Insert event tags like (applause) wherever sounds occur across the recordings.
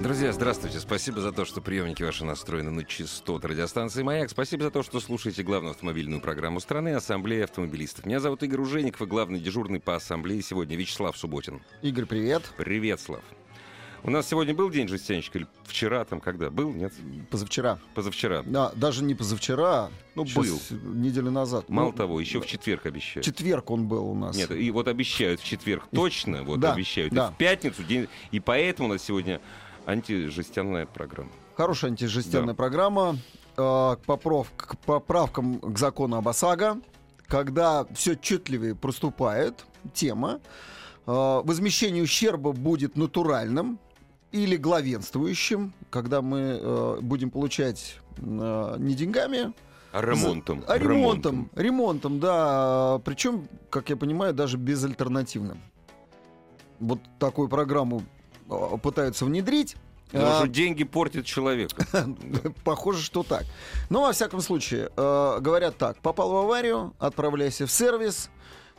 Друзья, здравствуйте. Спасибо за то, что приемники ваши настроены на частот радиостанции «Маяк». Спасибо за то, что слушаете главную автомобильную программу страны «Ассамблея автомобилистов». Меня зовут Игорь Ужеников и главный дежурный по ассамблее сегодня Вячеслав Субботин. Игорь, привет. Привет, Слав. У нас сегодня был день жестянщика или вчера там когда? Был, нет? Позавчера. Позавчера. Да, даже не позавчера, Ну, сейчас был. неделю назад. Мало Ну, того, еще в четверг обещают. Четверг он был у нас. Нет, и вот обещают в четверг точно, вот Да, обещают. да. И в пятницу день. И поэтому у нас сегодня антижестяная программа. Хорошая антижестянная Да. программа. Э, к, поправ- к поправкам к закону об ОСАГО, когда все отчетливее проступает тема, э, возмещение ущерба будет натуральным или главенствующим, когда мы э, будем получать э, не деньгами, А ремонтом. А ремонтом, ремонтом, да. Причем, как я понимаю, даже безальтернативным. Вот такую программу пытаются внедрить. Потому А, что деньги портят человека. (laughs) Похоже, что так. Но, во всяком случае, э, говорят так. Попал в аварию, отправляйся в сервис,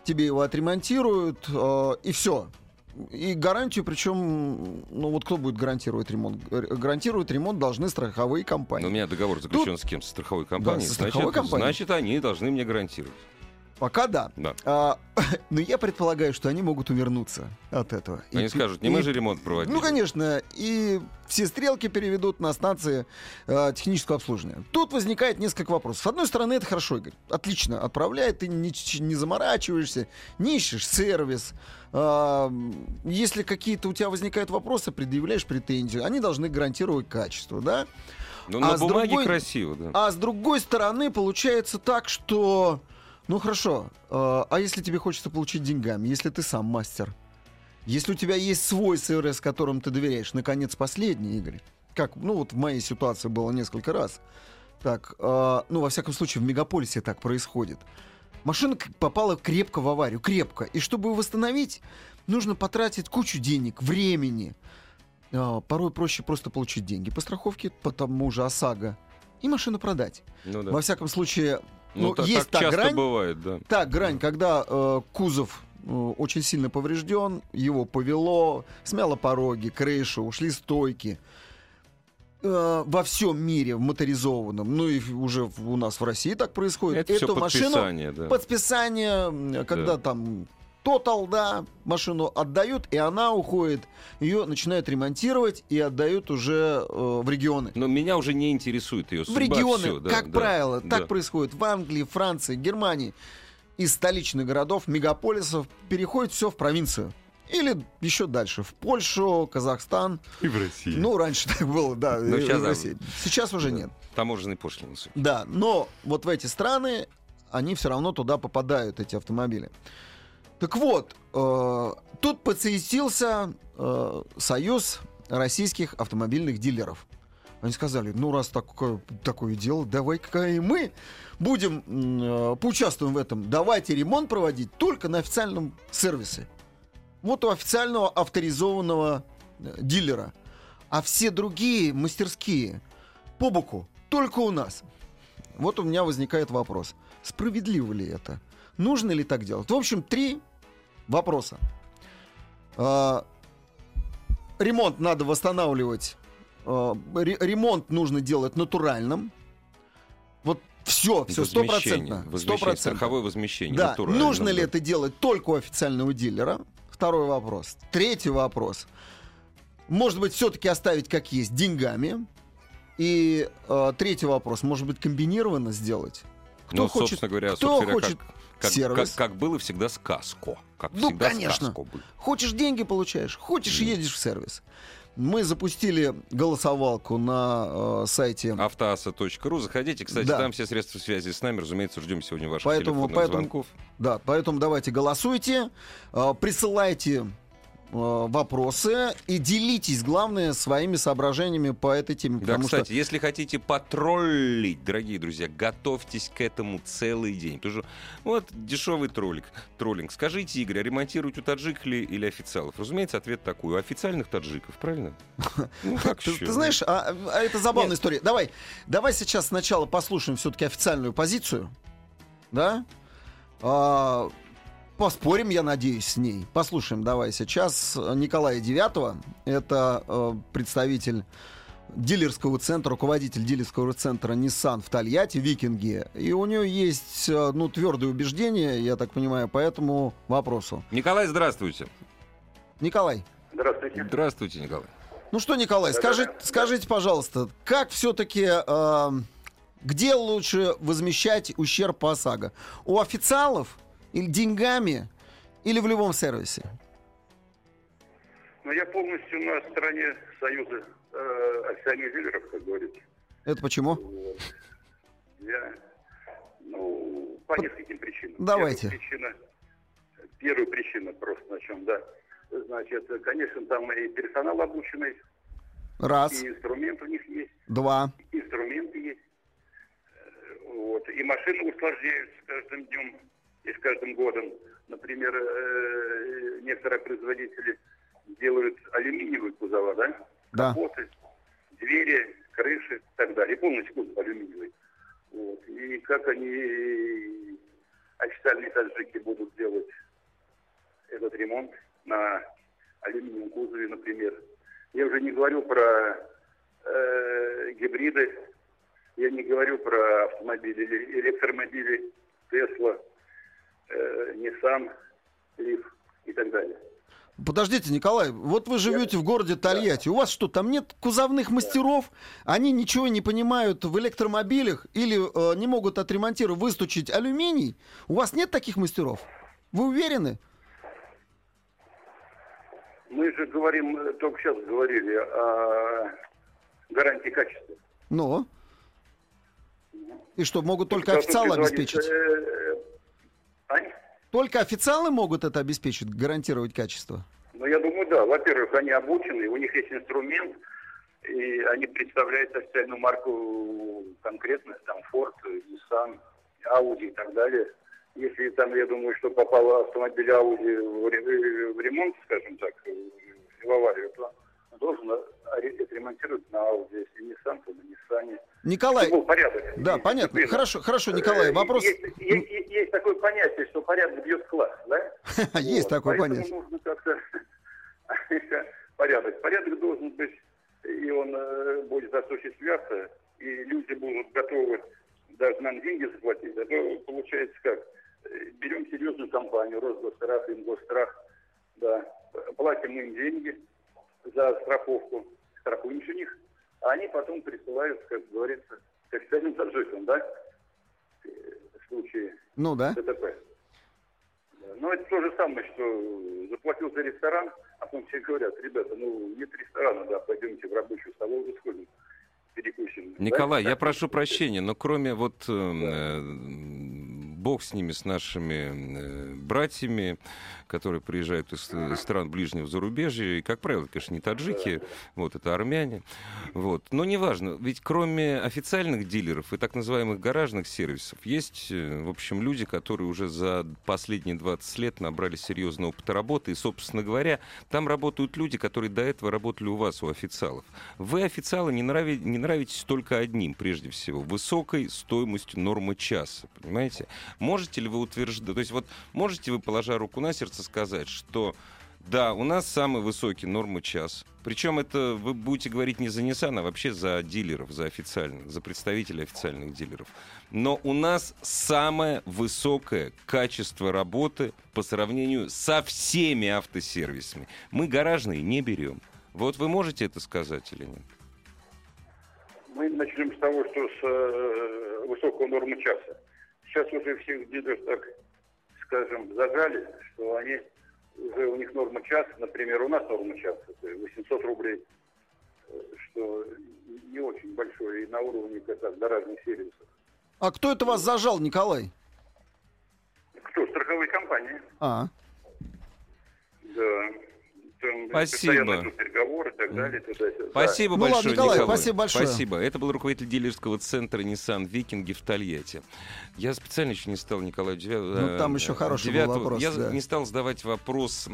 тебе его отремонтируют, э, и все. И гарантию, причем, ну вот кто будет гарантировать ремонт? Г- Гарантировать ремонт должны страховые Но компании. у меня договор заключен с кем? Со страховой компанией. со страховой значит, компанией. значит, они должны мне гарантировать. Пока да. Да. А, (laughs) но я предполагаю, что они могут увернуться от этого. И Они пи- скажут, не и- мы же ремонт проводили. Ну, конечно, и все стрелки переведут на станции э, технического обслуживания. Тут возникает несколько вопросов. С одной стороны, это хорошо, Игорь. Отлично, отправляет, ты не, не заморачиваешься, не ищешь сервис. А, если какие-то у тебя возникают вопросы, предъявляешь претензию, они должны гарантировать качество, да? Ну, а на бумаге другой- красиво, да. А с другой стороны, получается так, что... Ну хорошо, э, а если тебе хочется получить деньгами, если ты сам мастер, если у тебя есть свой сервис, которым ты доверяешь, наконец, последний, Игорь, как, ну вот в моей ситуации было несколько раз, так, э, ну во всяком случае в мегаполисе так происходит. Машина попала крепко в аварию, крепко, и чтобы ее восстановить, нужно потратить кучу денег, времени. Э, порой проще просто получить деньги по страховке, по тому же ОСАГО, и машину продать. Ну, да. Во всяком случае, Ну, ну, так, есть так та грань, бывает, да. та грань, когда э, кузов э, очень сильно поврежден, его повело, смяло пороги, крышу, ушли стойки. Э, во всем мире в моторизованном, ну и уже у нас в России так происходит. Это все Эту машину подписание, да. под списание, м, когда Да. там Тотал, да, машину отдают, и она уходит, ее начинают ремонтировать и отдают уже э, в регионы. Но меня уже не интересует ее В судьба. регионы, всё, да, как да, правило, да. так происходит в Англии, Франции, Германии. Из столичных городов, мегаполисов переходит все в провинцию. Или еще дальше, в Польшу, Казахстан. И в России. Ну, раньше (laughs) так было, да, Ну, и сейчас, в. России. Сейчас уже Да. нет. Таможенные пошлины. Да, но вот в эти страны они все равно туда попадают, эти автомобили. Так вот, э, тут подсоединился э, союз российских автомобильных дилеров. Они сказали, ну раз такое, такое дело, давай-ка и мы будем э, поучаствуем в этом. Давайте ремонт проводить только на официальном сервисе. Вот у официального авторизованного э, дилера. А все другие мастерские по боку только у нас. Вот у меня возникает вопрос. Справедливо ли это? Нужно ли так делать? В общем, три вопроса. А, ремонт надо восстанавливать. а, ре- ремонт нужно делать натуральным. Вот все, все стопроцентно. страховое возмещение. Да, нужно ли это делать только у официального дилера? Второй вопрос. Третий вопрос. Может быть, все-таки оставить как есть деньгами? И э, третий вопрос. Может быть, комбинированно сделать? Кто Ну, хочет, говоря, кто хочет как, как, сервис? как, как было всегда сказко. Как Ну, всегда конечно. сказко было. Хочешь деньги получаешь, хочешь едешь в сервис. Мы запустили голосовалку на э, сайте. Автоаса.ру. Заходите. Кстати, Да. там все средства связи с нами. Разумеется, ждем сегодня ваших Поэтому- телефонных поэтому- звонков. Да, поэтому давайте голосуйте, э, присылайте вопросы и делитесь, главное, своими соображениями по этой теме. Да, кстати, что... если хотите потроллить, дорогие друзья, готовьтесь к этому целый день. Что вот дешевый троллик, троллинг. Скажите, Игорь, а ремонтируют у таджик ли или официалов? Разумеется, ответ такой. У официальных таджиков, правильно? (laughs) Ну, как ты, ты знаешь, а, а это забавная история. Давай, давай сейчас сначала послушаем все-таки официальную позицию. Да? Поспорим, я надеюсь, с ней. Послушаем, давай сейчас Николая Девятого. Это э, представитель дилерского центра, руководитель дилерского центра Nissan в Тольятти, Викинги. И у нее есть, э, ну, твердые убеждения, я так понимаю, по этому вопросу. Николай, здравствуйте. Николай. Здравствуйте. Здравствуйте, Николай. Ну что, Николай, да, скажите, да. скажите, пожалуйста, как все-таки... Э, где лучше возмещать ущерб по ОСАГО? У официалов или деньгами, или в любом сервисе? Ну, я полностью на стороне Союза э, официальных дилеров, как говорится. Это почему? Я, ну, по, нескольким причинам. Давайте. Первая причина, первая причина просто на чем, да. Значит, конечно, там и персонал обученный. Раз. И инструменты у них есть. Два. Инструменты есть. Вот. И машины усложняются с каждым днем и с каждым годом. Например, э, некоторые производители делают алюминиевые кузова, да? Да. Капоты, двери, крыши и так далее. И полностью кузов алюминиевый. Вот. И как они, официальные таджики, будут делать этот ремонт на алюминиевом кузове, например. Я уже не говорю про э, гибриды, я не говорю про автомобили, электромобили, Тесла, э, Nissan, Leaf и так далее. Подождите, Николай, вот вы живете в городе Тольятти. У вас что, там нет кузовных мастеров? Они ничего не понимают в электромобилях или э, не могут отремонтировать, выстучить алюминий? У вас нет таких мастеров? Вы уверены? Мы же говорим, только сейчас говорили о гарантии качества. Ну? И что, могут только официалы обеспечить? Э, а? Только официалы могут это обеспечить, гарантировать качество? Ну, я думаю, да. Во-первых, они обучены, у них есть инструмент, и они представляют официальную марку конкретно, там, Ford, Nissan, Audi и так далее. Если там, я думаю, что попал автомобиль Audi в ремонт, скажем так, в аварию, то должен отремонтировать на Audi, если не сам, то на Nissan. Николай, был порядок. Да, понятно. Хорошо, хорошо, Николай, э, вопрос... Есть, есть такое понятие, что порядок бьет класс, да? (laughs) Есть такое понятие. нужно как-то (laughs) порядок. Порядок должен быть, и он э, будет осуществляться, и люди будут готовы даже нам деньги заплатить. А то получается как? Берем серьезную компанию, Росгосстрах, Ингосстрах, да, платим им деньги, за страховку, страхуемся у них, а они потом присылают, как говорится, к официальным таджикам, да, в случае ну, да. ДТП. Но это то же самое, что заплатил за ресторан, а потом все говорят, ребята, ну нет ресторана, да, пойдемте в рабочую столовую сходим перекусим. Николай, да? я прошу прощения, но кроме вот да. э, бог с ними, с нашими э, братьями, которые приезжают из, из стран ближнего зарубежья, и, как правило, конечно, не таджики, вот, это армяне, вот. Но неважно, ведь кроме официальных дилеров и так называемых гаражных сервисов, есть, э, в общем, люди, которые уже за последние 20 лет набрали серьезный опыт работы, и, собственно говоря, там работают люди, которые до этого работали у вас, у официалов. Вы, официалы, не, нрави, не нравитесь только одним, прежде всего, высокой стоимостью нормы часа, понимаете? Можете ли вы утверждать, то есть вот можете вы, положа руку на сердце, сказать, что да, у нас самые высокие нормы час. Причем это вы будете говорить не за Nissan, а вообще за дилеров, за официальных, за представителей официальных дилеров. Но у нас самое высокое качество работы по сравнению со всеми автосервисами. Мы гаражные не берем. Вот вы можете это сказать или нет? Мы начнем с того, что с э, высокого нормы часа сейчас уже всех дилеров так, скажем, зажали, что они уже у них норма часа, например, у нас норма часа, 800 рублей, э, что не очень большой и на уровне как дорожных сервисов. А кто это вас зажал, Николай? Кто? Страховые компании. А. Да. Там Спасибо. переговоры и так далее. Спасибо Ну ладно, большое, Николай, Николай. спасибо большое. Спасибо. Это был руководитель дилерского центра Nissan Викинги в Тольятти. Я специально еще не стал Николаю Девя- Ну, там э, еще хороший был вопрос, Я да. не стал задавать вопрос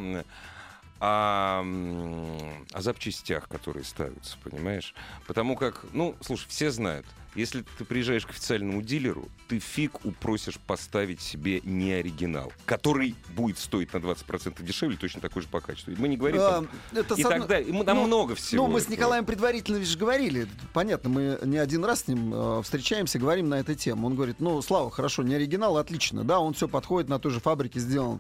о, м, о запчастях, которые ставятся, понимаешь? Потому как, ну, слушай, все знают, если ты приезжаешь к официальному дилеру, ты фиг упросишь поставить себе не оригинал, который будет стоить на 20% дешевле, точно такой же по качеству. Мы не говорим там, А, это и с одной- так далее. И мы- Там Ну, много всего. Ну, мы с. Николаем предварительно же говорили. Понятно, мы не один раз с ним э, встречаемся, говорим на эту тему. Он говорит, ну, Слава, хорошо, не оригинал, отлично. Да, он все подходит, на той же фабрике сделан.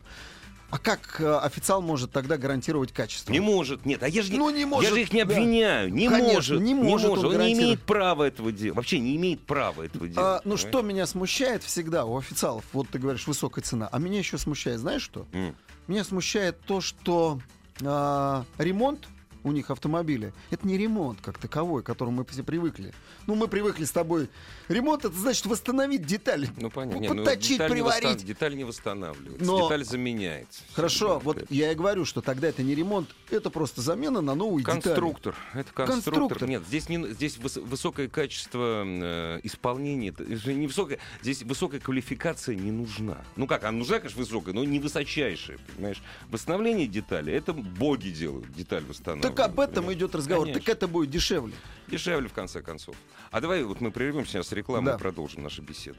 А как э, официал может тогда гарантировать качество? Не может, нет. А я же, не- Ну, не я может, же их не да. обвиняю. Не Конечно, может. не может он Он не имеет права этого делать. Вообще не имеет права этого делать. А, ну, что меня смущает всегда у официалов, вот ты говоришь, высокая цена, а меня еще смущает, знаешь что? М. Меня смущает то, что а, ремонт у них автомобиля, это не ремонт как таковой, к которому мы все привыкли. Ну, мы привыкли с тобой. Ремонт это значит восстановить детали. Ну, понятно. Ну, Не, ну, подточить, деталь, не приварить. восстан- деталь не восстанавливается. Но- Деталь заменяется. Хорошо, вот это я и говорю, что тогда это не ремонт, это просто замена на детали. Конструктор. Это конструктор. Конструктор. Нет, здесь, не, здесь выс- высокое качество э, исполнения. Это не высокое, здесь высокая квалификация не нужна. Ну как, она нужна, конечно, высокая, но не высочайшая, понимаешь? Восстановление детали, это боги делают, деталь восстанавливают. Так об этом идет разговор. Конечно. Так это будет дешевле. Дешевле, в конце концов. А давай вот мы прервемся сейчас с рекламой Да. и продолжим нашу беседу.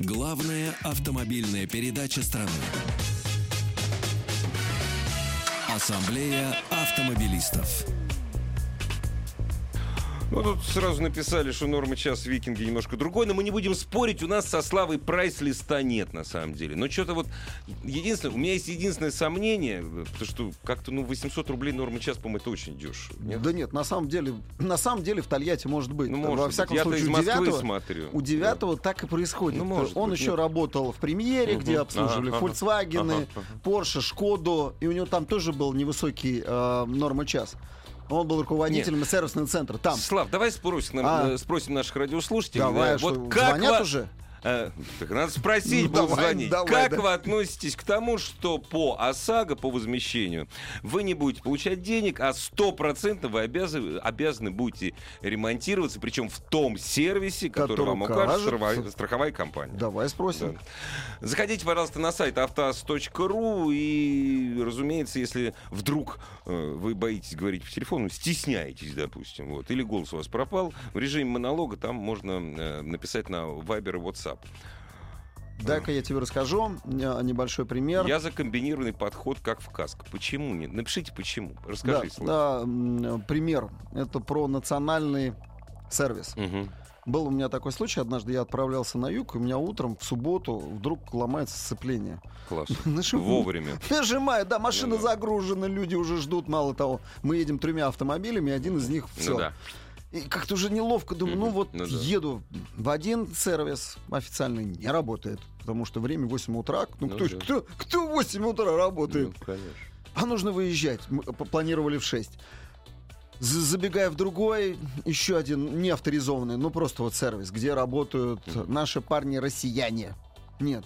Главная автомобильная передача страны. Ассамблея автомобилистов. Ну, тут сразу написали, что норма час викинги немножко другой, но мы не будем спорить, у нас со Славой прайс-листа нет, на самом деле. Но что-то вот, единственное, у меня есть единственное сомнение, потому что как-то, ну, 800 рублей норма час, по-моему, это очень дешево. Нет? Да нет, на самом деле, на самом деле в Тольятти может быть. Ну, Во может всяком быть. Случае, из у Москвы девятого, смотрю. у девятого так и происходит. Ну, может Он быть, еще нет. работал в премьере, где Мгм. обслуживали ага. Volkswagen, Ага, ага. Porsche, Шкоду, и у него там тоже был невысокий э, норма час. Он был руководителем сервисного центра. Там. Слав, давай спросим, А. э, спросим наших радиослушателей. Давай, да, а что, вот как звонят ва- уже? Э, так надо спросить, Ну, будут давай, давай, как да. вы относитесь к тому, что по ОСАГО, по возмещению, вы не будете получать денег, а стопроцентно вы обязаны, обязаны будете ремонтироваться, причем в том сервисе, который, Который вам укажет страховая, страховая компания. Давай спросим. Да. Заходите, пожалуйста, на сайт автоаз.ру и, разумеется, если вдруг э, вы боитесь говорить по телефону, стесняетесь, допустим, вот, или голос у вас пропал, в режиме монолога там можно э, написать на Viber и WhatsApp. Дай-ка я тебе расскажу небольшой пример. Я за комбинированный подход, как в каско. Почему нет? Напишите, почему. Расскажи, да, да, пример. Это про национальный сервис. Мгм. Был у меня такой случай. Однажды я отправлялся на юг, и у меня утром в субботу вдруг ломается сцепление. Класс. (laughs) Вовремя. (laughs) Нажимаю, да, машина Ну да. загружена, люди уже ждут, мало того. Мы едем тремя автомобилями, один из них все. Ну да. И как-то уже неловко, думаю, ну вот ну да. еду в один сервис официальный, не работает. Потому что время 8 утра. Ну, Ну кто, да. кто, кто в 8 утра работает? Ну, конечно. А нужно выезжать. Мы планировали в 6. З- Забегая в другой, еще один не авторизованный, ну просто вот сервис, где работают наши парни-россияне. Нет,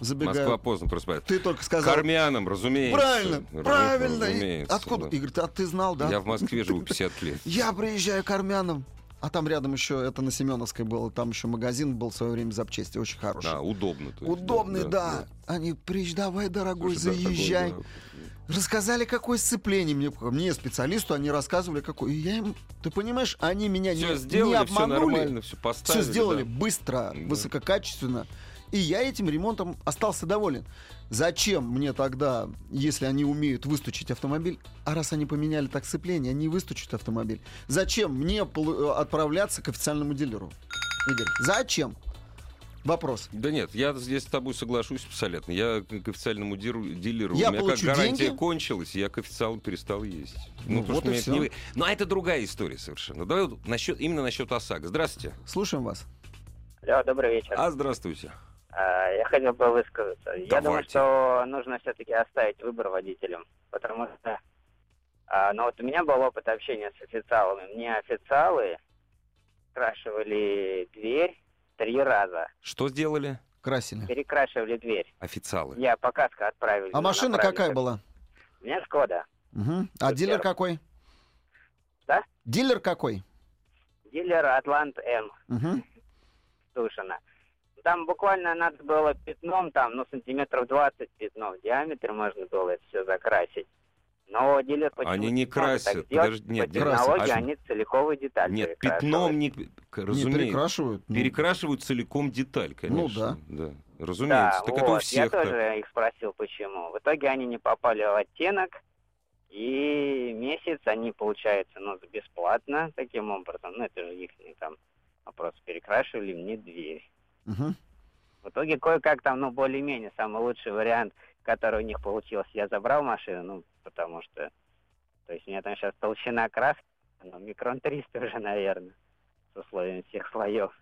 забегаю. Москва поздно просыпается. Ты только сказал. К армянам, разумеется. Правильно, правильно. И разумеется, Откуда? да. И говорит, а ты знал, да? Я в Москве живу 50 лет. Я приезжаю к армянам. А там рядом еще, это на Семеновской было, там еще магазин был в свое время запчасти, очень хороший. Да, удобно. то есть, Удобный, да, Они, приезжай, давай, дорогой, Слушай, да, такой, заезжай. да. Рассказали, какое сцепление мне, мне специалисту, они рассказывали, какое. И я им, ты понимаешь, они меня Все не, сделали, не все обманули. нормально, все поставили. Все сделали да. быстро, Да. высококачественно. И я этим ремонтом остался доволен. Зачем мне тогда, если они умеют выстучить автомобиль, а раз они поменяли так сцепление, они выстучат автомобиль, зачем мне отправляться к официальному дилеру? Игорь, зачем? Вопрос. Да нет, я здесь с тобой соглашусь абсолютно. Я к официальному диру- дилеру, Я у меня как гарантия деньги? кончилась, я к официалу перестал ездить. Ну потому вот что и всё. не Но это другая история совершенно. Давай вот насчет, именно насчет ОСАГО. Здравствуйте. Слушаем вас. Алло, добрый вечер. А, здравствуйте. А, Я хотел бы высказаться. Я думаю, Давайте. что нужно все-таки оставить выбор водителям, потому что, а, ну вот у меня был опыт общения с официалами. Мне официалы скрашивали дверь три раза. Что сделали? красили? перекрашивали дверь. Официалы. Я показ отправили. А машина направили. какая была? У меня Шкода. Мгм. А дилер какой? Да? Дилер какой? Дилер Атлант М. Мгм. Тушина. Там буквально надо было пятном, там, ну, сантиметров 20 пятно в диаметре можно было это все закрасить. Но дилер почему Они не красят. Подожди, нет, по технологии а- они целиковые детали Нет, пятном не... к- Не, перекрашивают. Ну, Перекрашивают целиком деталь, конечно. да. да. Разумеется. Да, так вот, это у я всех так. тоже их спросил, почему. В итоге они не попали в оттенок, и месяц они, получается, ну, бесплатно таким образом, ну, это же их там вопрос, перекрашивали мне дверь. Мгм. В итоге кое-как там, ну, более-менее, самый лучший вариант, который у них получился, я забрал машину, ну, потому что, то есть у меня там сейчас толщина краски, ну, микрон 300 уже, наверное, с условием всех слоев.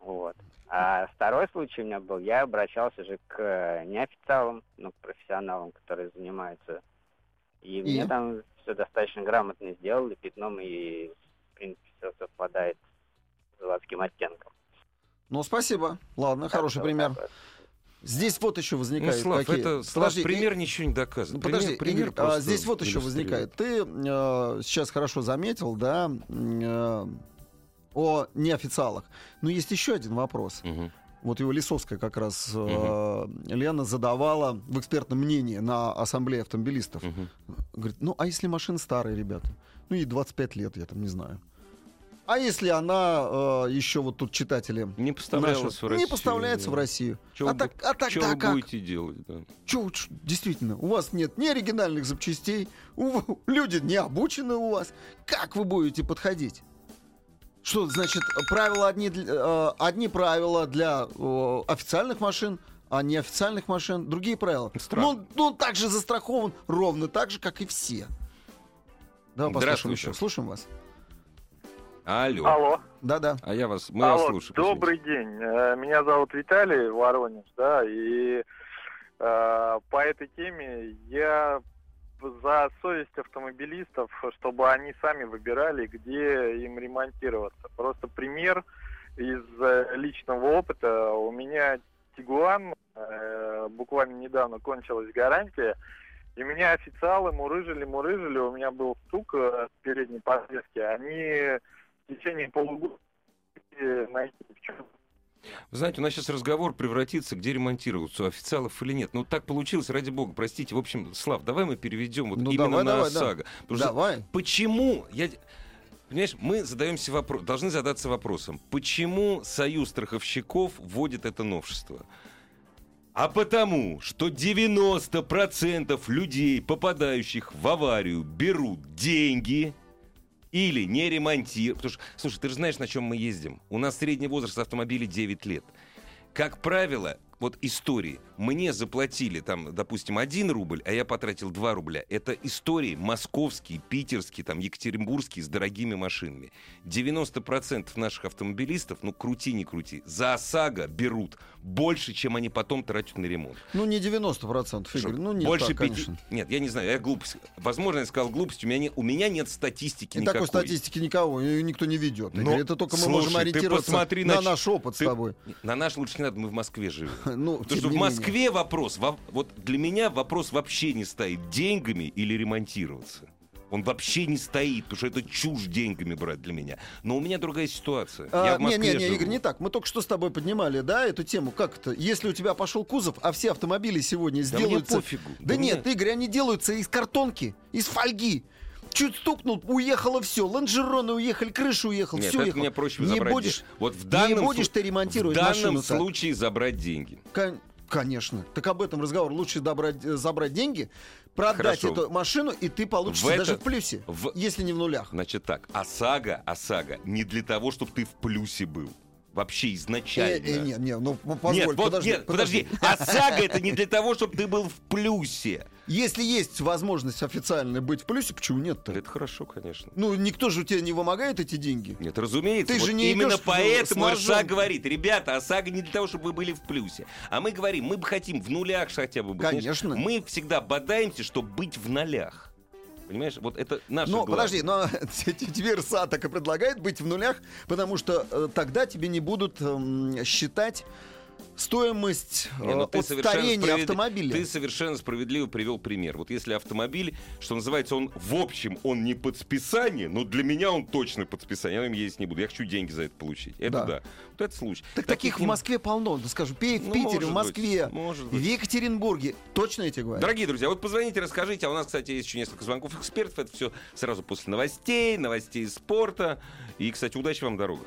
Вот. А второй случай у меня был, я обращался же к э, неофициалам, ну, к профессионалам, которые занимаются. И, И? мне там все достаточно грамотно сделали пятном, и, в принципе, все совпадает с заводским оттенком. Ну, спасибо. Ладно, хороший пример. Здесь вот еще Ну, возникает Слав, какие... это, Слав, Подожди, пример и- ничего не доказывает. Ну, подожди, пример, пример а здесь вот еще возникает. Ты э, сейчас хорошо заметил, да, э, о неофициалах. Но есть еще один вопрос. Мгм. Вот его Лисовская как раз э, Лена задавала в экспертном мнении на ассамблее автомобилистов. Мгм. Говорит, ну а если машина старая, ребята? Ну ей 25 лет, я там не знаю. А если она э, еще вот тут читатели Не поставлялась наши, в Россию. не поставляется да. в Россию. Чё а, вы так, а тогда вы как? будете делать? да? Чё, действительно, у вас нет ни оригинальных запчастей, у- (laughs) люди не обучены у вас. Как вы будете подходить? Что, значит, правила одни, э, одни правила для э, официальных машин, а неофициальных машин другие правила. Странно. Ну, ну, так же застрахован ровно так же, как и все. Давай послушаем еще. Слушаем вас. Алло. Алло. Да-да. А я вас, мы Алло, вас слушаем. добрый день. Э, Меня зовут Виталий Воронеж, да, и э, по этой теме я за совесть автомобилистов, чтобы они сами выбирали, где им ремонтироваться. Просто пример из э, личного опыта. У меня Тигуан, э, буквально недавно кончилась гарантия, и меня официалы мурыжили, мурыжили, у меня был стук э, в передней подвеске, они в течение полугода не найти в чем Вы знаете, у нас сейчас разговор превратится, где ремонтироваться, у официалов или нет. Ну, так получилось, ради бога, простите. В общем, Слав, давай мы переведем вот Ну, именно давай, на давай, да. ОСАГО. Потому что Давай. Почему? Я... Понимаешь, мы задаемся вопрос, должны задаться вопросом, почему Союз страховщиков вводит это новшество? А потому, что 90% людей, попадающих в аварию, берут деньги или не ремонтируют. Потому что, слушай, ты же знаешь, на чем мы ездим. У нас средний возраст автомобиля 9 лет. Как правило, вот истории. Мне заплатили там, допустим, 1 рубль, а я потратил 2 рубля. Это истории московские, питерские, там, екатеринбургские с дорогими машинами. 90% наших автомобилистов, ну крути не крути, за ОСАГО берут больше, чем они потом тратят на ремонт. Ну, не 90%, Игорь. Ну, не больше так, пяти- конечно. Нет, я не знаю, я глупость. Возможно, я сказал глупость. У меня, не- у меня нет статистики И никакой. такой статистики никого, ее никто не ведет. Но, Игорь. это только мы слушай, можем ты ориентироваться посмотри на на наш опыт с ты- тобой. На наш лучше не надо, мы в Москве живем. Ну, Потому что в не менее. Москве вопрос, во- вот для меня вопрос вообще не стоит, деньгами или ремонтироваться. Он вообще не стоит, потому что это чушь деньгами брать для меня. Но у меня другая ситуация. А, Я в не, Москве не, не, живу. Игорь, не так. Мы только что с тобой поднимали, да, эту тему. Как это? Если у тебя пошел кузов, а все автомобили сегодня Да мне сделаются... пофигу. Да, Да нет, Игорь, они делаются из картонки, из фольги. Чуть стукнул, уехало все. Лонжероны уехали, крыша уехала, Нет, все это уехало. мне проще не забрать будешь, деньги. Вот в данном, будешь слу- ты ремонтировать в данном машину так. случае забрать деньги. Кон- Конечно. Так об этом разговор. Лучше добрать, э, забрать деньги, продать Хорошо. эту машину, и ты получишься В даже в плюсе, в- если не в нулях. Значит так, ОСАГО, ОСАГО не для того, чтобы ты в плюсе был. Вообще Э, изначально. э, не, не, ну п- позволь, нет, вот, подожди, нет, подожди. ОСАГО (laughs) это не для того, чтобы ты был в плюсе. Если есть возможность официально быть в плюсе, почему нет-то? Это хорошо, конечно. Ну, никто же у тебя не вымогает эти деньги. Нет, разумеется. Ты вот же не именно поэтому. РСА говорит, ребята, ОСАГО не для того, чтобы вы были в плюсе. А мы говорим, мы бы хотим в нулях хотя бы быть. Конечно. Мы всегда бодаемся, чтобы быть в нолях. Понимаешь, вот это наше главное. подожди, но (laughs) тебе РСА так и предлагает быть в нулях, потому что э, тогда тебе не будут эм, считать стоимость Не, ну э, ты от старения справедли- автомобиля. Ты совершенно справедливо привел пример. Вот если автомобиль, что называется, он в общем, он не под списание, но для меня он точно под списание. Я им ездить не буду. Я хочу деньги за это получить. Это Да. да. Вот это случай. Так таких в не- Москве полно. Да скажу, Пе- в Ну, Питере, в Москве, быть, в. Екатеринбурге. Точно я тебе говорю? Дорогие друзья, вот позвоните, расскажите. А у нас, кстати, есть еще несколько звонков экспертов. Это все сразу после новостей, новостей спорта. И, кстати, удачи вам в дорогах.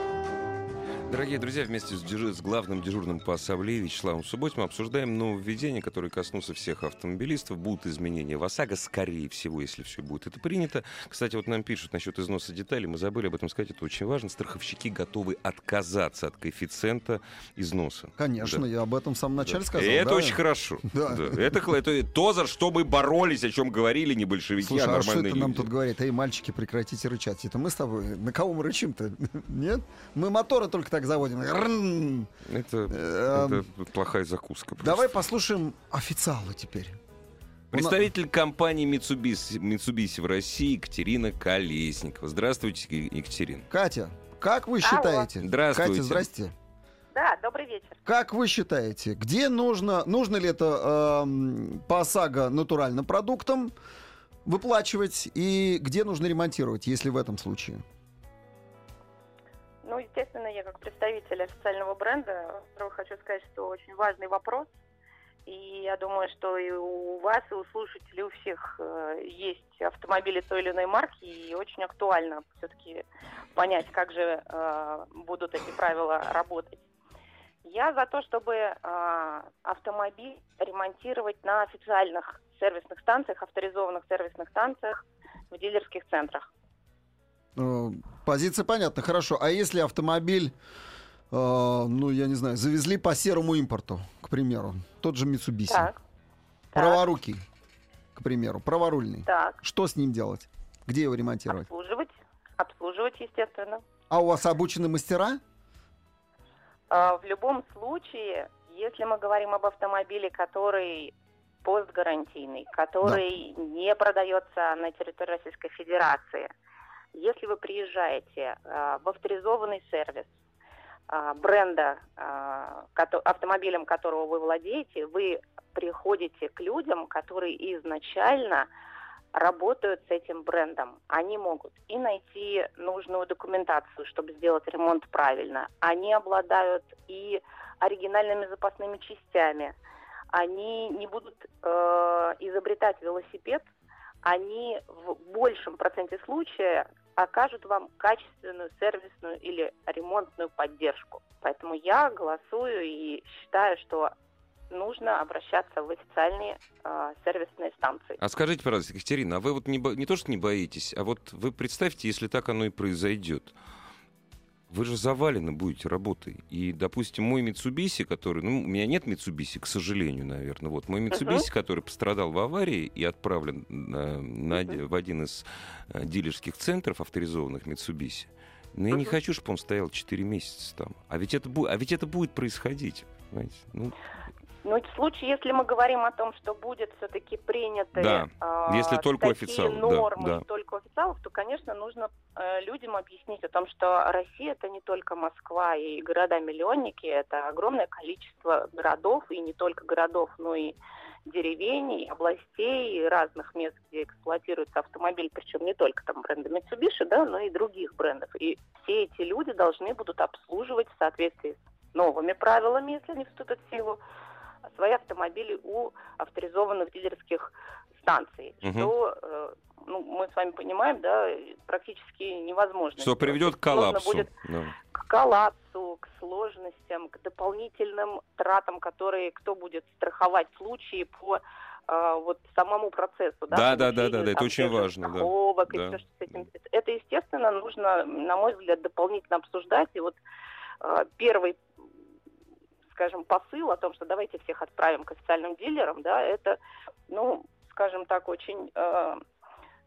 Дорогие друзья, вместе с, дежу- с главным дежурным по ассамблее Вячеславом Субботин обсуждаем нововведения, которые коснутся всех автомобилистов. Будут изменения в ОСАГО, скорее всего, если все будет это принято. Кстати, вот нам пишут насчет износа деталей. Мы забыли об этом сказать, это очень важно. Страховщики готовы отказаться от коэффициента износа. Конечно, Да. я об этом в самом начале Да. сказал. И это да. очень хорошо. (laughs) Да. Да. Это, это то, за что мы боролись, о чем говорили не большевики, Слушай, а а что нормальные это нам люди. тут говорит? Эй, мальчики, прекратите рычать. Это мы с тобой? На кого мы рычим-то? (laughs) Нет? Мы моторы только так заводим. Рррн. Это, Эм, это плохая закуска. просто. Давай послушаем официала теперь. Представитель компании Mitsubishi, Mitsubishi в России Екатерина Колесникова. Здравствуйте, Екатерина. Катя, как вы считаете? Здравствуйте. Катя, здрасте. Да, добрый вечер. Как вы считаете, где нужно, нужно ли это эм, по ОСАГО натуральным продуктам выплачивать и где нужно ремонтировать, если в этом случае? Ну, естественно, я как представитель официального бренда, хочу сказать, что очень важный вопрос. И я думаю, что и у вас, и у слушателей, у всех э, есть автомобили той или иной марки, и очень актуально все-таки понять, как же э, будут эти правила работать. Я за то, чтобы э, автомобиль ремонтировать на официальных сервисных станциях, авторизованных сервисных станциях в дилерских центрах. Позиция понятна, хорошо. А если автомобиль, э, ну, я не знаю, завезли по серому импорту, к примеру, тот же Mitsubishi, Так. Праворукий, к примеру, праворульный, так. что с ним делать? Где его ремонтировать? Обслуживать. Обслуживать, естественно. А у вас обучены мастера? А, В любом случае, если мы говорим об автомобиле, который постгарантийный, который не продается на территории Российской Федерации, если вы приезжаете а, в авторизованный сервис а, бренда, а, автомобилем которого вы владеете, вы приходите к людям, которые изначально работают с этим брендом. Они могут и найти нужную документацию, чтобы сделать ремонт правильно. Они обладают и оригинальными запасными частями. Они не будут э, изобретать велосипед. Они в большем проценте случаев окажут вам качественную сервисную или ремонтную поддержку. Поэтому я голосую и считаю, что нужно обращаться в официальные э, сервисные станции. А скажите, пожалуйста, Екатерина, а вы вот не, бо- не то, что не боитесь, а вот вы представьте, если так оно и произойдет. Вы же завалены будете работой. И, допустим, мой Mitsubishi, который... Ну, у меня нет Mitsubishi, к сожалению, наверное. Вот мой Mitsubishi, который пострадал в аварии и отправлен на- на оди- в один из э, дилерских центров авторизованных Mitsubishi. Но я не хочу, чтобы он стоял 4 месяца там. А ведь это, бу- а ведь это будет происходить. Понимаете? Ну, Ну, в случае, если мы говорим о том, что будет все-таки приняты Да, а, если только такие официалов, да, нормы да. и только официалов, то, конечно, нужно э, людям объяснить о том, что Россия это не только Москва и города-миллионники, это огромное количество городов, и не только городов, но и деревень, и областей, и разных мест, где эксплуатируется автомобиль, причем не только там бренда Mitsubishi, да, но и других брендов. И все эти люди должны будут обслуживать в соответствии с новыми правилами, если они вступят в силу, свои автомобили у авторизованных дилерских станций, Мгм. что э, ну, мы с вами понимаем, да, практически невозможно. что приведет к коллапсу. будет Да. к коллапсу, к сложностям, к дополнительным тратам, которые кто будет страховать в случае по э, вот самому процессу, да, Да, да, да, да, да, это очень важно, да. и Да. всё, что с этим. Это, естественно, нужно, на мой взгляд, дополнительно обсуждать. И вот э, первый скажем, посыл о том, что давайте всех отправим к официальным дилерам, да, это, ну, скажем так, очень э,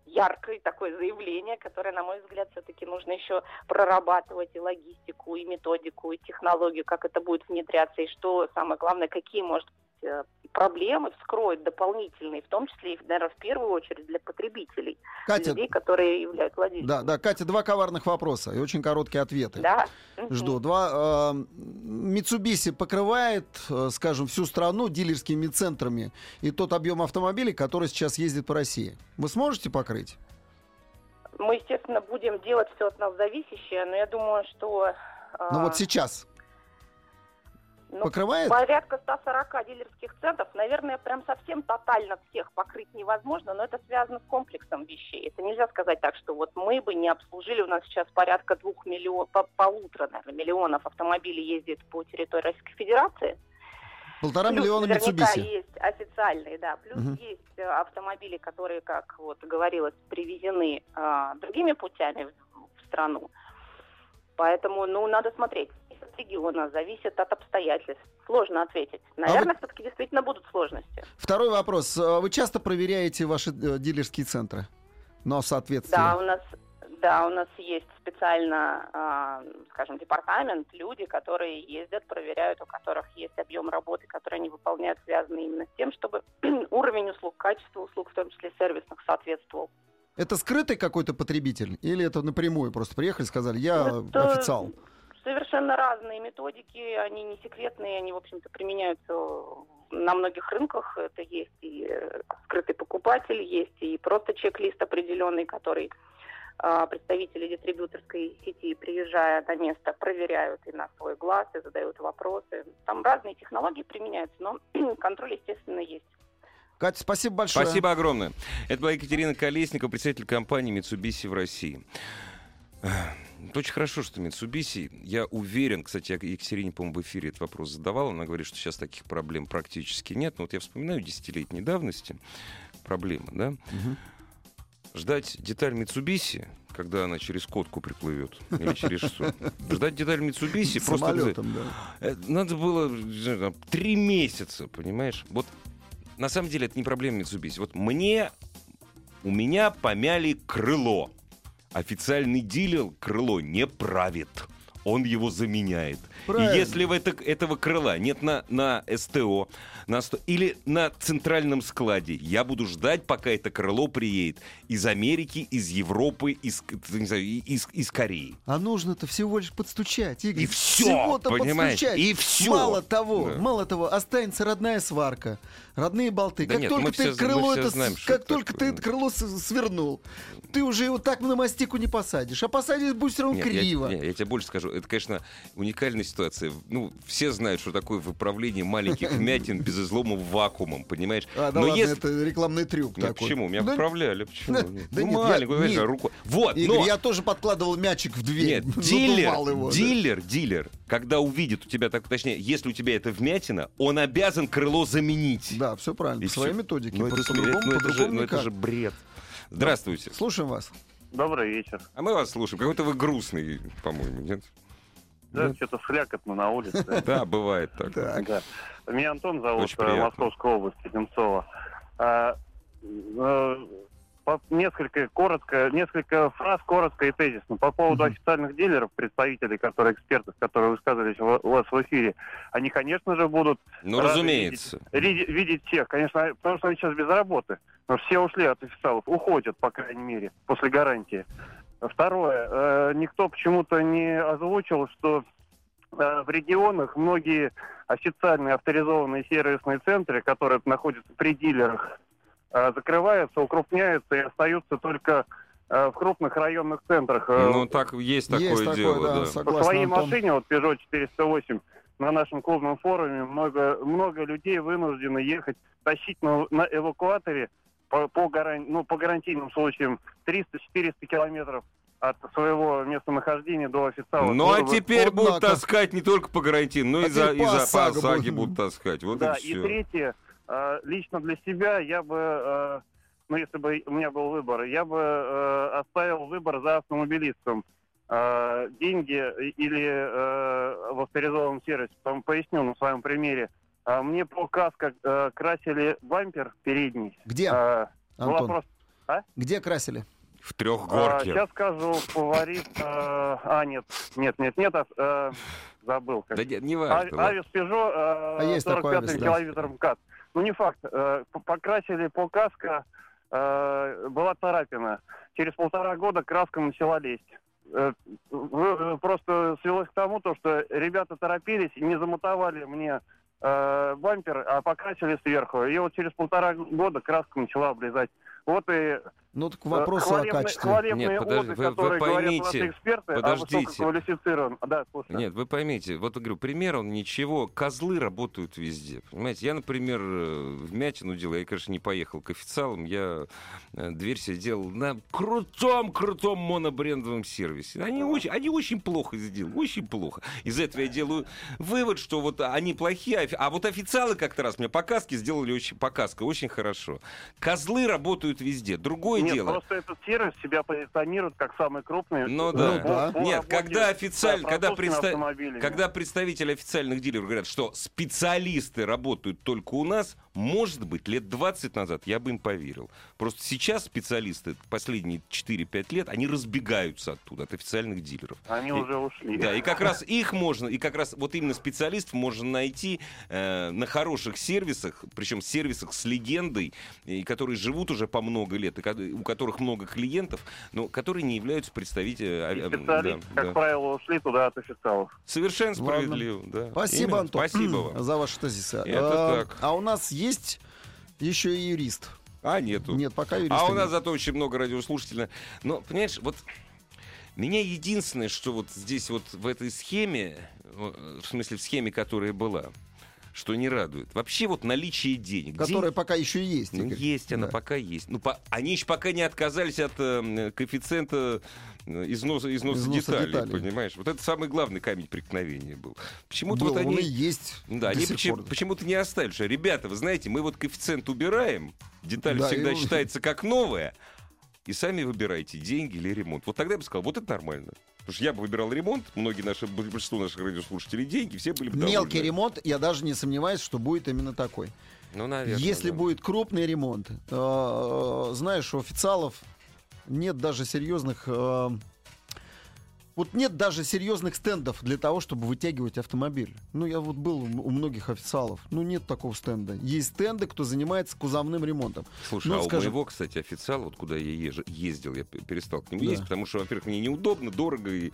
яркое такое заявление, которое, на мой взгляд, все-таки нужно еще прорабатывать и логистику, и методику, и технологию, как это будет внедряться, и что самое главное, какие, может быть, э, проблемы вскроет дополнительные, в том числе и, наверное, в первую очередь для потребителей, Катя, людей, которые являются владельцами. да, да, Катя, два коварных вопроса и очень короткие ответы. Да. Жду. Два. э, Mitsubishi покрывает, э, скажем, всю страну дилерскими центрами и тот объем автомобилей, который сейчас ездит по России. Вы сможете покрыть? Мы, естественно, будем делать все от нас зависящее, но я думаю, что... Ну а, вот сейчас ну, покрывает? Порядка 140 дилерских центров. Наверное, прям совсем тотально всех покрыть невозможно, но это связано с комплексом вещей. Это нельзя сказать так, что вот мы бы не обслужили. У нас сейчас порядка двух миллионов, полутора, наверное, миллионов автомобилей ездит по территории Российской Федерации. Полтора Плюс миллиона Mitsubishi. есть официальные, да. Плюс Мгм. есть э, автомобили, которые, как вот говорилось, привезены а, другими путями в, в страну. Поэтому, ну, надо смотреть. От региона, зависит от обстоятельств. Сложно ответить. А Наверное, все-таки действительно будут сложности. Второй вопрос. Э, Вы часто проверяете ваши э, дилерские центры? Но соответствие. Да, у нас, да, у нас есть специально, а, скажем, департамент, люди, которые ездят, проверяют, у которых есть объем работы, который они выполняют, связанный именно с тем, чтобы (clears throat) уровень услуг, качество услуг, в том числе сервисных, соответствовал. Это скрытый какой-то потребитель? Или это напрямую просто приехали, сказали, я Это официал? Совершенно разные методики, они не секретные, они, в общем-то, применяются на многих рынках. Это есть и э, скрытый покупатель, есть и просто чек-лист определенный, который а, представители дистрибьюторской сети, приезжая на место, проверяют и на свой глаз, и задают вопросы. Там разные технологии применяются, но (clears throat) контроль, естественно, есть. Катя, спасибо большое. Спасибо огромное. Это была Екатерина Колесникова, представитель компании Mitsubishi в России. Это очень хорошо, что Mitsubishi. Я уверен, кстати, я Екатерине, по-моему, в эфире этот вопрос задавал. Она говорит, что сейчас таких проблем практически нет. Но вот я вспоминаю десятилетней давности проблемы, да? Мгм. Ждать деталь Mitsubishi, когда она через котку приплывет, или через что. Ждать деталь Mitsubishi просто... Самолетом, да. Э, Надо было три месяца, понимаешь? Вот на самом деле это не проблема Mitsubishi. Вот мне, у меня помяли крыло. Официальный дилер крыло не правит. Он его заменяет. Правильно. И если в это, этого крыла нет на, на СТО на сто- или на центральном складе, я буду ждать, пока это крыло приедет из Америки, из Европы, из, не знаю, из, из Кореи. А нужно-то всего лишь подстучать. Игорь. И всё, Всего-то понимаешь? подстучать. И всё. Мало того, Да. мало того, останется родная сварка, родные болты. Да как нет, только ты все- крыло все это, знаем, как только такое. ты это крыло свернул, ты уже его так на мастику не посадишь, а посадишь будет все равно Нет, я- криво. не, Я, тебе больше скажу. Это, конечно, уникальная ситуация. Ну, все знают, что такое выправление маленьких (laughs) вмятин без излома вакуумом, понимаешь? А, да Но ладно, если... это рекламный трюк Нет, такой. почему? Меня Да, выправляли. Почему? (laughs) да- ну, нет, я- маленькую, знаешь, нет. рукой. Вот, Игорь, но... я тоже подкладывал мячик в дверь. Нет, (laughs) дилер, его, да. дилер, дилер, когда увидит у тебя, так, точнее, если у тебя это вмятина, он обязан крыло заменить. Да, все правильно. И по своей методике. Ну, это, Просто смех- по-другому- ну, это же, по-другому ну, это же бред. Здравствуйте. Слушаем вас. Добрый вечер. А мы вас слушаем. Какой-то вы грустный, по-моему, нет? Да, Нет? что-то слякотно на улице. (laughs) Да, бывает так. Да. Меня Антон зовут. Московская область, Одинцова. Э, несколько коротко, несколько фраз коротко и тезисно. По поводу официальных дилеров, представителей, которые экспертов, которые высказывались у вас в эфире, они, конечно же, будут Ну, разумеется. видеть, видеть всех. Конечно, потому что они сейчас без работы. Но все ушли от официалов, уходят, по крайней мере, после гарантии. Второе. э, никто почему-то не озвучил, что э, в регионах многие официальные авторизованные сервисные центры, которые находятся при дилерах, э, закрываются, укрупняются и остаются только в крупных районных центрах. Ну, так есть такое Есть такое, дело, да, да. по согласен, своей Антон. машине, вот Peugeot 408, на нашем клубном форуме много, много людей вынуждены ехать, тащить на, на эвакуаторе по, по, гаран- ну, по гарантийным случаям 300-400 километров от своего местонахождения до официала. Ну, а теперь вот будут однако. таскать не только по гарантийным, но А и за, и за по ОСАГе будут. таскать. Вот да, и и все. третье, э, лично для себя я бы, э, ну, если бы у меня был выбор, я бы э, оставил выбор за автомобилистом. э, деньги или э, в авторизованном сервисе. Потом поясню на своем примере. А мне по каско э, красили бампер передний. Где, была Антон? просто- Где красили? В а, трехгорке. сейчас скажу, фаворит... э, а, нет, нет, нет, нет, а, э, забыл. Как. Да нет, не А- важно. ладно. Авис Пежо А такой 45 Авис, да. километром КАТ. Ну, не факт. П- покрасили по каско, э, была царапина. Через полтора года краска начала лезть. Просто свелось к тому, то, что ребята торопились и не замотовали мне э, бампер, а покрасили сверху. И вот через полтора года краска начала облезать. Вот и Ну, так э, вопрос о качестве. хвалебные Нет, подожди, отзывы, вы- вы поймите, эксперты, подождите. а. Да. Нет, вы поймите, вот я говорю, пример он ничего, козлы работают везде. Понимаете, я, например, э, в Мятину делал, я, конечно, не поехал к официалам, я э, дверь себе делал на крутом-крутом монобрендовом сервисе. Они очень, они очень плохо сделали, очень плохо. Из этого я делаю вывод, что вот они плохие, офи- а вот официалы как-то раз мне показки сделали очень, показка очень хорошо. Козлы работают везде. Другое Нет, дело. просто этот сервис себя позиционирует как самый крупный. Ну да. Ну да. по Нет, когда официально, когда, предста- когда представители официальных дилеров говорят, что специалисты работают только у нас, может быть, лет 20 назад я бы им поверил. Просто сейчас специалисты, последние 4-5 лет, они разбегаются оттуда, от официальных дилеров. Они И- уже ушли. Да, и как раз (laughs) их можно, и как раз вот именно специалистов можно найти э, на хороших сервисах, причем сервисах с легендой, и которые живут уже по много лет, и у которых много клиентов, но которые не являются представителями. Э, э, специалисты, да, как да. правило, ушли туда от официалов. Совершенно Ладно. справедливо, да. Спасибо, Именно. Антон, Спасибо вам. (clears throat) за ваши тезисы. Это а, так. а у нас есть еще и юрист. А нету. Нет, пока юриста а у нас нет. зато очень много радиослушателей. Но, понимаешь, вот меня единственное, что вот здесь вот в этой схеме, э, в смысле в схеме, которая была, что не радует. Вообще вот наличие денег. Которая пока еще есть. Ну, Игорь. есть она, Да. пока есть. Ну, по- они еще пока не отказались от э, коэффициента износа, износа, Износа деталей, деталей. понимаешь? Вот это самый главный камень преткновения был. Почему-то Был, вот он они... и есть. Да, они почему- почему-то не оставили. Что, ребята, вы знаете, мы вот коэффициент убираем, деталь Да, всегда и- считается как новая, и сами выбирайте, деньги или ремонт. Вот тогда я бы сказал, вот это нормально. Потому что я бы выбирал ремонт, многие наши, большинство наших радиослушателей деньги, все были бы довольны. Мелкий ремонт, я даже не сомневаюсь, что будет именно такой. Ну, наверное. Если да. будет крупный ремонт, э, знаешь, у официалов нет даже серьезных... э, вот нет даже серьезных стендов для того, чтобы вытягивать автомобиль. Ну, я вот был у многих официалов. Ну, нет такого стенда. Есть стенды, кто занимается кузовным ремонтом. Слушай, ну, а скажем- у моего, кстати, официала, вот куда я езжу- ездил, я перестал к нему Да. ездить, потому что, во-первых, мне неудобно, дорого, и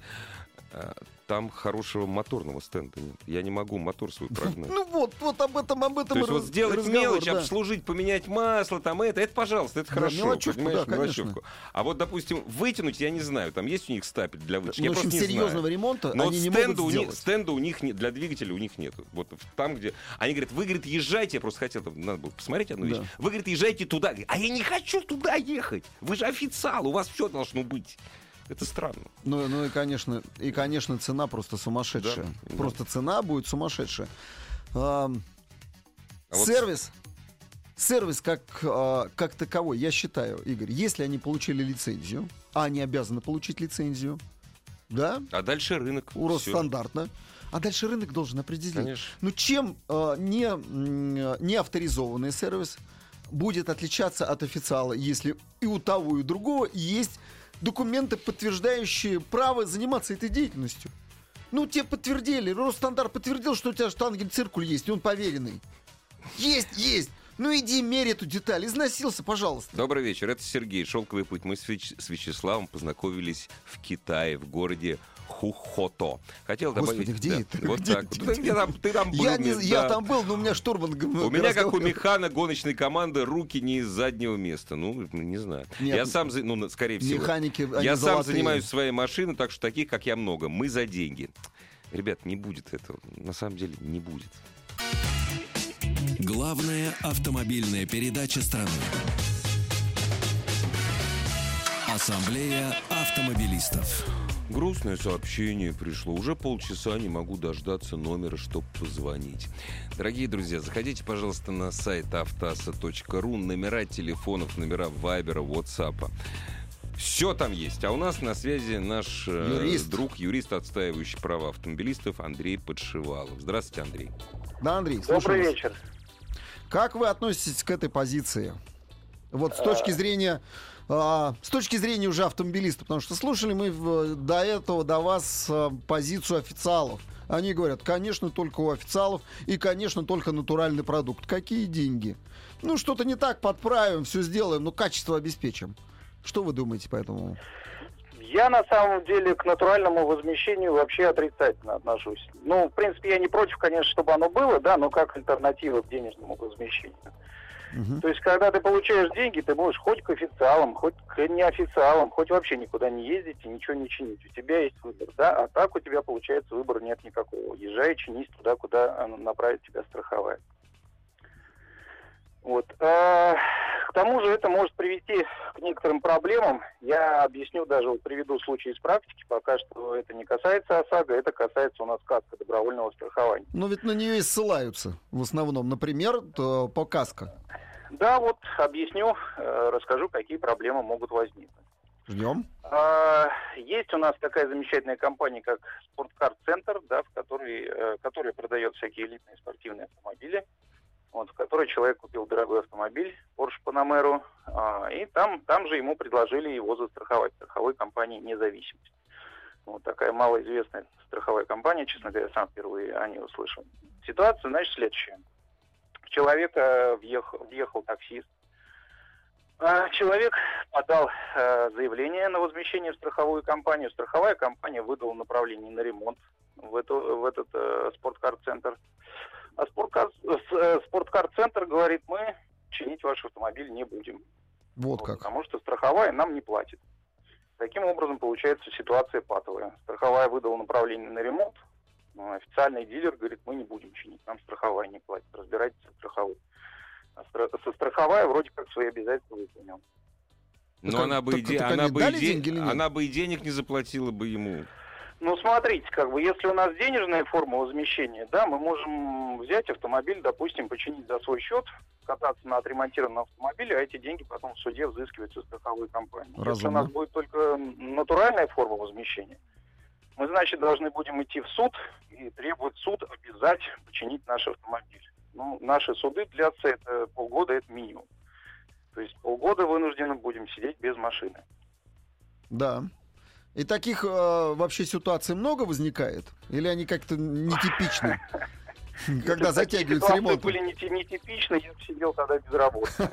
там хорошего моторного стенда нет. Я не могу мотор свой прогнать. Ну вот, вот об этом, об этом То есть вот сделать разговор, мелочь, да. обслужить, поменять масло, там это, это, пожалуйста, это Да, хорошо. мелочевку, понимаешь, да, конечно. мелочевку. А вот, допустим, вытянуть, я не знаю, там есть у них стапель для вытяжки, я Ну, в общем, серьезного знаю. ремонта Но они не могут у них, стенда у них нет, для двигателя у них нет. Вот там, где... Они говорят, вы, говорит, езжайте, я просто хотел, там, надо было посмотреть одну вещь. Да. Вы, говорит, езжайте туда. А я не хочу туда ехать. Вы же официал, у вас все должно быть. Это странно. Ну, ну и, конечно, и, конечно, цена просто сумасшедшая. Да, просто цена будет сумасшедшая. Ам, А вот- сервис, сервис как, а, как таковой, я считаю, Игорь, если они получили лицензию, а они обязаны получить лицензию, да, А дальше рынок. у Всё. Росстандарта, а дальше рынок должен определить. Конечно. Ну, чем а, не, не авторизованный сервис будет отличаться от официала, если и у того, и у другого есть документы, подтверждающие право заниматься этой деятельностью? Ну, тебе подтвердили, Росстандарт подтвердил, что у тебя штангель-циркуль есть, и он поверенный. Есть, есть. Ну, иди мерь эту деталь. Износился, пожалуйста. Добрый вечер, это Сергей, «Шелковый путь». Мы с, Вяч- с Вячеславом познакомились в Китае, в городе Хухото. Хотел добавить... Господи, где да, это? Вот Где- так. где- вот. Я там- ты там был, Я, не, мне- я да. там был, но у меня штурман У меня, как у механа гоночной команды, руки не из заднего места. Ну, не знаю. Нет, я сам, за- ну, скорее всего. Механики, Я сам золотые. занимаюсь своей машиной, так что таких, как я, много. Мы за деньги. Ребят, не будет этого. На самом деле не будет. Главная автомобильная передача страны. Ассамблея автомобилистов. Грустное сообщение пришло. Уже полчаса не могу дождаться номера, чтобы позвонить. Дорогие друзья, заходите, пожалуйста, на сайт автаса.ру. Номера телефонов, номера Вайбера, Ватсапа. Все там есть. А у нас на связи наш э, Юрист. друг, юрист, отстаивающий права автомобилистов Андрей Подшивалов. Здравствуйте, Андрей. Да, Андрей, Добрый вас. вечер. Как вы относитесь к этой позиции? Вот с А. точки зрения а, с точки зрения уже автомобилиста, потому что слушали мы до этого до вас а, позицию официалов. Они говорят, конечно, только у официалов и, конечно, только натуральный продукт. Какие деньги? Ну, что-то не так подправим, все сделаем, но качество обеспечим. Что вы думаете по этому? Я на самом деле к натуральному возмещению вообще отрицательно отношусь. Ну, в принципе, я не против, конечно, чтобы оно было, да, но как альтернатива к денежному возмещению. То есть, когда ты получаешь деньги, ты можешь хоть к официалам, хоть к неофициалам, хоть вообще никуда не ездить и ничего не чинить. У тебя есть выбор, да, а так у тебя, получается, выбора нет никакого. Езжай, чинись туда, куда э, направит тебя страховая. Вот. А, К тому же это может привести к некоторым проблемам. Я объясню даже, вот приведу случай из практики. Пока что это не касается ОСАГО, это касается у нас каска добровольного страхования. Ну, ведь на нее и ссылаются в основном. Например, то по каско. Да, вот объясню, э, расскажу, какие проблемы могут возникнуть. Ждем. А, Есть у нас такая замечательная компания, как Спорткар Центр, да, в которой, э, которая продает всякие элитные спортивные автомобили. Вот, в которой человек купил дорогой автомобиль, Porsche Panamera, а, и там, там же ему предложили его застраховать страховой компании «Независимость». Вот такая малоизвестная страховая компания, честно говоря, сам впервые о ней услышал. Ситуация, значит, следующая. В человека въехал, въехал таксист, а, Человек подал э, заявление на возмещение в страховую компанию. Страховая компания выдала направление на ремонт в, эту, в этот э, спорткар-центр. А спорткар, э, спорткар-центр говорит, мы чинить ваш автомобиль не будем. Вот Вот, как. Потому что страховая нам не платит. Таким образом, получается ситуация патовая. Страховая выдала направление на ремонт. но Официальный дилер говорит, мы не будем чинить, нам страховая не платит. Разбирайтесь со страховой. А стра- со страховая вроде как свои обязательства выполнила. Но Так, она бы, и так- де- так она, бы и дали де- деньги или нет? она бы и денег не заплатила бы ему. Ну, смотрите, как бы, если у нас денежная форма возмещения, да, мы можем взять автомобиль, допустим, починить за свой счет, кататься на отремонтированном автомобиле, а эти деньги потом в суде взыскиваются страховой компании. Если у Разумно. нас будет только натуральная форма возмещения, мы, значит, должны будем идти в суд и требовать суд обязать починить наш автомобиль. Ну, наши суды длятся это полгода, это минимум. То есть полгода вынуждены будем сидеть без машины. Да. И таких э, вообще ситуаций много возникает? Или они как-то нетипичны? (laughs) Когда затягивают ремонтом. были не, те- не типичны, я сидел тогда без работы.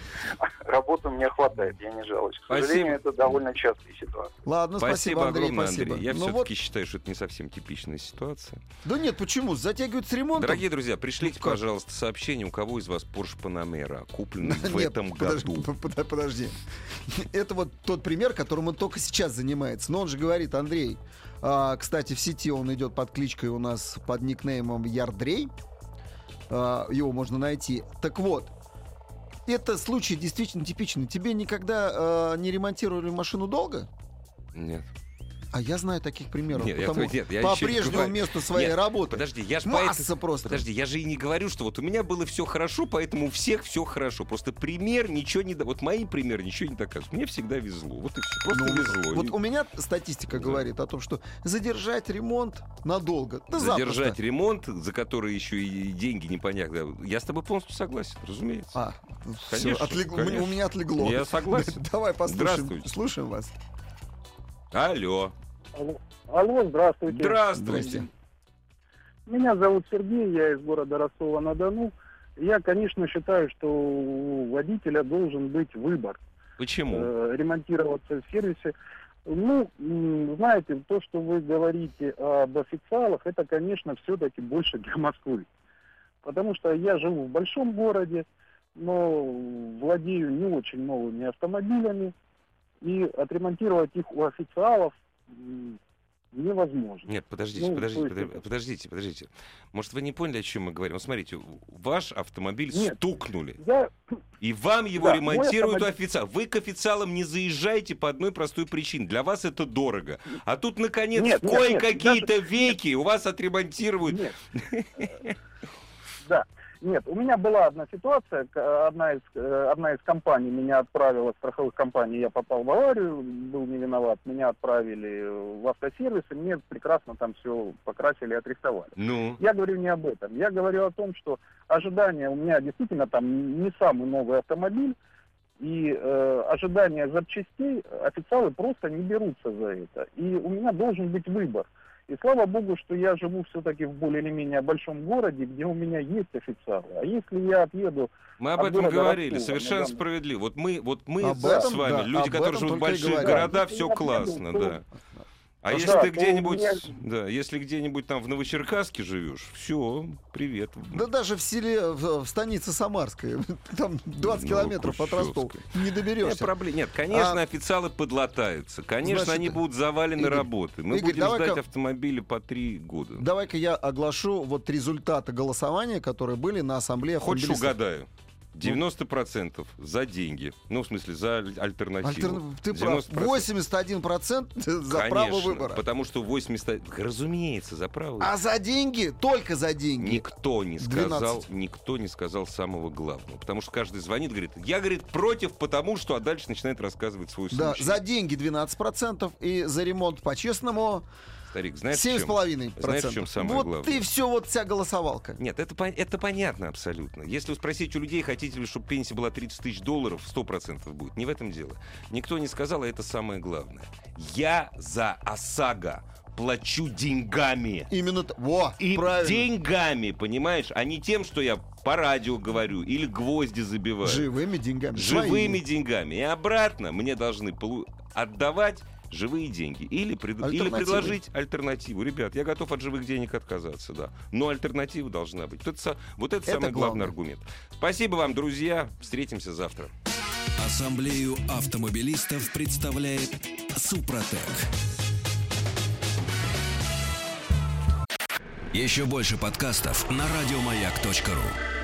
(laughs) Работы у меня хватает, я не жалуюсь. К Спасибо. сожалению, это довольно частая ситуация. Ладно, спасибо, спасибо, Андрей, огромное, спасибо. Андрей. Я Ну все-таки вот, считаю, что это не совсем типичная ситуация. да нет, почему? Затягивают с ремонтом. Дорогие друзья, пришлите, Ну пожалуйста, сообщение, у кого из вас Porsche Panamera куплен (laughs) в этом году. (laughs) под- под- Подожди. Это вот тот пример, которым он только сейчас занимается. Но он же говорит, Андрей, а, кстати, в сети он идет под кличкой у нас под никнеймом Ярдрей. А, его можно найти. Так вот, это случай действительно типичный. Тебе никогда а, не ремонтировали машину долго? Нет. А я знаю таких примеров. Нет, я- потому нет, я по прежнему месту своей Нет, работы. Подожди, я же Масса просто. Подожди, я же и не говорю, что вот у меня было все хорошо, поэтому у всех все хорошо. Просто пример ничего не... до- Вот мои примеры ничего не доказывают. Мне всегда везло. Вот и все. Просто Ну, везло. Вот И у меня статистика Да. говорит о том, что задержать ремонт надолго. Да Задержать запросто. ремонт, за который еще и деньги непонятно. Я с тобой полностью согласен, разумеется. А, Конечно, отлегло. конечно. У меня отлегло. Я согласен. (laughs) Давай послушаем. Здравствуйте. Слушаем вас. Алло. Алло, здравствуйте. Здравствуйте. Меня зовут Сергей, я из города Ростова-на-Дону. Я, конечно, считаю, что у водителя должен быть выбор. Почему? Э, ремонтироваться в сервисе. Ну, знаете, то, что вы говорите об официалах, это, конечно, все-таки больше для Москвы. Потому что я живу в большом городе, но владею не очень новыми автомобилями, и отремонтировать их у официалов невозможно. Нет, подождите, Ну, подождите, подождите, подождите, подождите. Может, вы не поняли, о чем мы говорим? Вот смотрите, ваш автомобиль Нет. стукнули, Я и вам его Да, ремонтируют мой официал. Вы к официалам не заезжаете по одной простой причине. Для вас это дорого. А тут, наконец, Нет, в кое-какие-то веки у вас отремонтируют. Нет. (laughs) Да. Нет, у меня была одна ситуация, к- одна из, э, одна из компаний меня отправила, страховых компаний, я попал в аварию, был не виноват, меня отправили в автосервис, и мне прекрасно там все покрасили и отрихтовали. Ну, Я говорю не об этом. Я говорю о том, что ожидания у меня действительно там не самый новый автомобиль, и э, ожидания запчастей официалы просто не берутся за это. И у меня должен быть выбор. И слава богу, что я живу все-таки в более или менее большом городе, где у меня есть официалы. А если я отъеду... мы об этом говорили, Ростова, совершенно Дону. справедливо. Вот мы, вот мы Об с этом, вами, да, люди, которые живут в больших городах, все классно, еду, то- да. А Да, если то ты где-нибудь, меня- да, если где-нибудь там в Новочеркасске живешь, все, привет. Да даже в селе, в, в станице Самарской, (laughs) там 20 километров от Ростова, не Нет, доберешься. проблем. Нет, конечно, А- официалы подлатаются. Конечно, Значит, они будут завалены Игорь, работой. Мы Игорь, будем ждать автомобили по три года. Давай-ка я оглашу вот результаты голосования, которые были на ассамблее Хочешь угадаю? 90% за деньги. Ну, в смысле, за аль- альтернативу. Альтерна- Ты прав. 90%. 81% (laughs) за право Конечно, выбора. Потому что 80... Разумеется, за право. А за деньги, только за деньги. Никто не сказал, 12. никто не сказал самого главного. Потому что каждый звонит, говорит, я, говорит, против, потому что, а дальше начинает рассказывать свой Да, случай. за деньги 12% и за ремонт по-честному Старик, знаешь, в чем? 7,5%. Знаешь, в чем самое вот главное? и все, вот вся голосовалка. Нет, это, это понятно абсолютно. Если вы спросите у людей, хотите ли, чтобы пенсия была 30 тысяч долларов, 100% будет. Не в этом дело. Никто не сказал, а это самое главное. Я за ОСАГО плачу деньгами. Именно Во, И правильно. деньгами, понимаешь, а не тем, что я по радио говорю или гвозди забиваю. Живыми деньгами. Живыми своими. деньгами. И обратно мне должны полу- отдавать живые деньги. Или, пред- или предложить альтернативу. Ребят, я готов от живых денег отказаться, да. Но альтернатива должна быть. Вот это, вот это, Это самый главный главное. аргумент. Спасибо вам, друзья. Встретимся завтра. Ассамблею автомобилистов представляет Супротек. Еще больше подкастов на радиомаяк.ру.